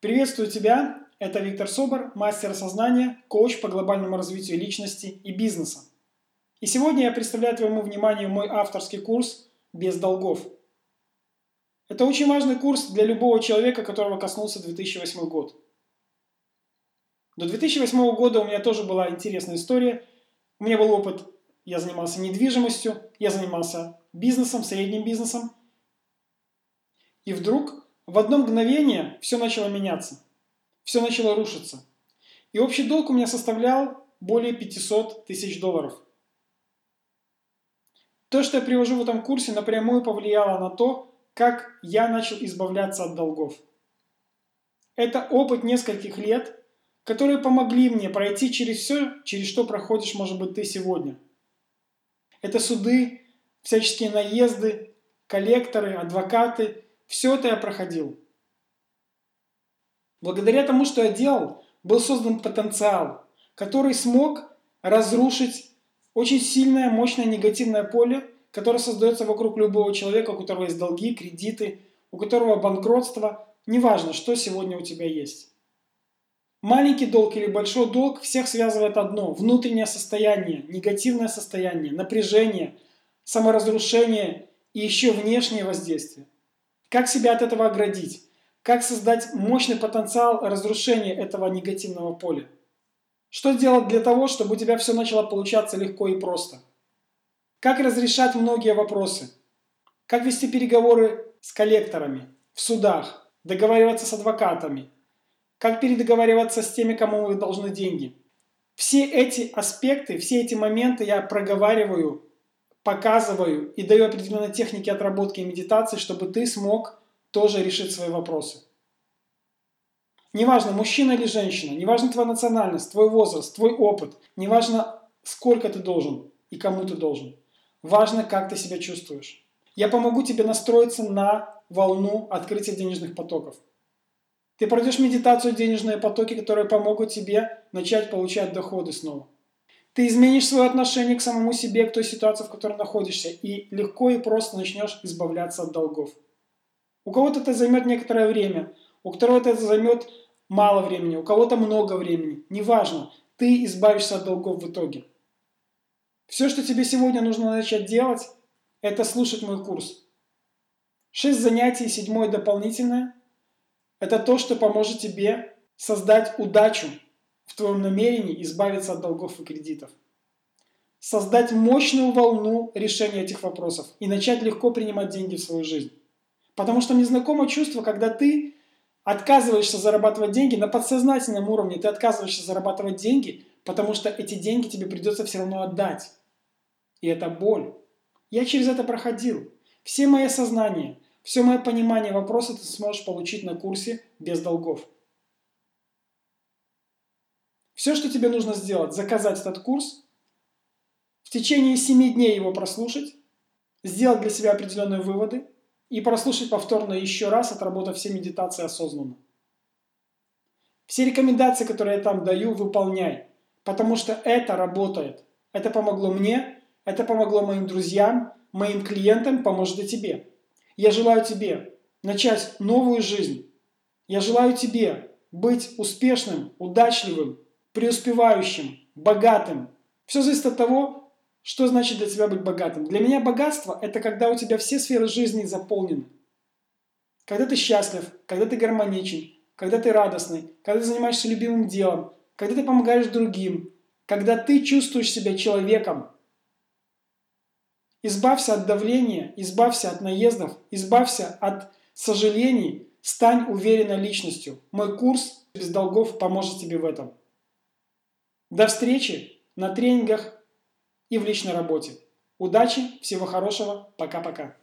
Приветствую тебя! Это Виктор Собор, мастер сознания, коуч по глобальному развитию личности и бизнеса. И сегодня я представляю твоему вниманию мой авторский курс «Без долгов». Это очень важный курс для любого человека, которого коснулся 2008 год. До 2008 года у меня тоже была интересная история. У меня был опыт, я занимался недвижимостью, я занимался бизнесом, средним бизнесом. И вдруг в одно мгновение все начало меняться, все начало рушиться. И общий долг у меня составлял более 500 тысяч долларов. То, что я привожу в этом курсе, напрямую повлияло на то, как я начал избавляться от долгов. Это опыт нескольких лет, которые помогли мне пройти через все, через что проходишь, может быть, ты сегодня. Это суды, всяческие наезды, коллекторы, адвокаты – все это я проходил. Благодаря тому, что я делал, был создан потенциал, который смог разрушить очень сильное, мощное негативное поле, которое создается вокруг любого человека, у которого есть долги, кредиты, у которого банкротство, неважно, что сегодня у тебя есть. Маленький долг или большой долг всех связывает одно – внутреннее состояние, негативное состояние, напряжение, саморазрушение и еще внешнее воздействие. Как себя от этого оградить? Как создать мощный потенциал разрушения этого негативного поля? Что сделать для того, чтобы у тебя все начало получаться легко и просто? Как разрешать многие вопросы? Как вести переговоры с коллекторами, в судах, договариваться с адвокатами? Как передоговариваться с теми, кому вы должны деньги? Все эти аспекты, все эти моменты я проговариваю показываю и даю определенные техники отработки и медитации, чтобы ты смог тоже решить свои вопросы. Неважно, мужчина или женщина, неважно твоя национальность, твой возраст, твой опыт, неважно, сколько ты должен и кому ты должен. Важно, как ты себя чувствуешь. Я помогу тебе настроиться на волну открытия денежных потоков. Ты пройдешь медитацию денежные потоки, которые помогут тебе начать получать доходы снова. Ты изменишь свое отношение к самому себе, к той ситуации, в которой находишься, и легко и просто начнешь избавляться от долгов. У кого-то это займет некоторое время, у кого-то это займет мало времени, у кого-то много времени. Неважно, ты избавишься от долгов в итоге. Все, что тебе сегодня нужно начать делать, это слушать мой курс. Шесть занятий, седьмое дополнительное – это то, что поможет тебе создать удачу в твоем намерении избавиться от долгов и кредитов. Создать мощную волну решения этих вопросов и начать легко принимать деньги в свою жизнь. Потому что мне знакомо чувство, когда ты отказываешься зарабатывать деньги на подсознательном уровне, ты отказываешься зарабатывать деньги, потому что эти деньги тебе придется все равно отдать. И это боль. Я через это проходил. Все мои сознания, все мое понимание вопроса ты сможешь получить на курсе без долгов. Все, что тебе нужно сделать, заказать этот курс, в течение 7 дней его прослушать, сделать для себя определенные выводы и прослушать повторно еще раз, отработав все медитации осознанно. Все рекомендации, которые я там даю, выполняй, потому что это работает. Это помогло мне, это помогло моим друзьям, моим клиентам, поможет и тебе. Я желаю тебе начать новую жизнь. Я желаю тебе быть успешным, удачливым, преуспевающим, богатым. Все зависит от того, что значит для тебя быть богатым. Для меня богатство – это когда у тебя все сферы жизни заполнены. Когда ты счастлив, когда ты гармоничен, когда ты радостный, когда ты занимаешься любимым делом, когда ты помогаешь другим, когда ты чувствуешь себя человеком. Избавься от давления, избавься от наездов, избавься от сожалений, стань уверенной личностью. Мой курс без долгов поможет тебе в этом. До встречи на тренингах и в личной работе. Удачи, всего хорошего, пока-пока.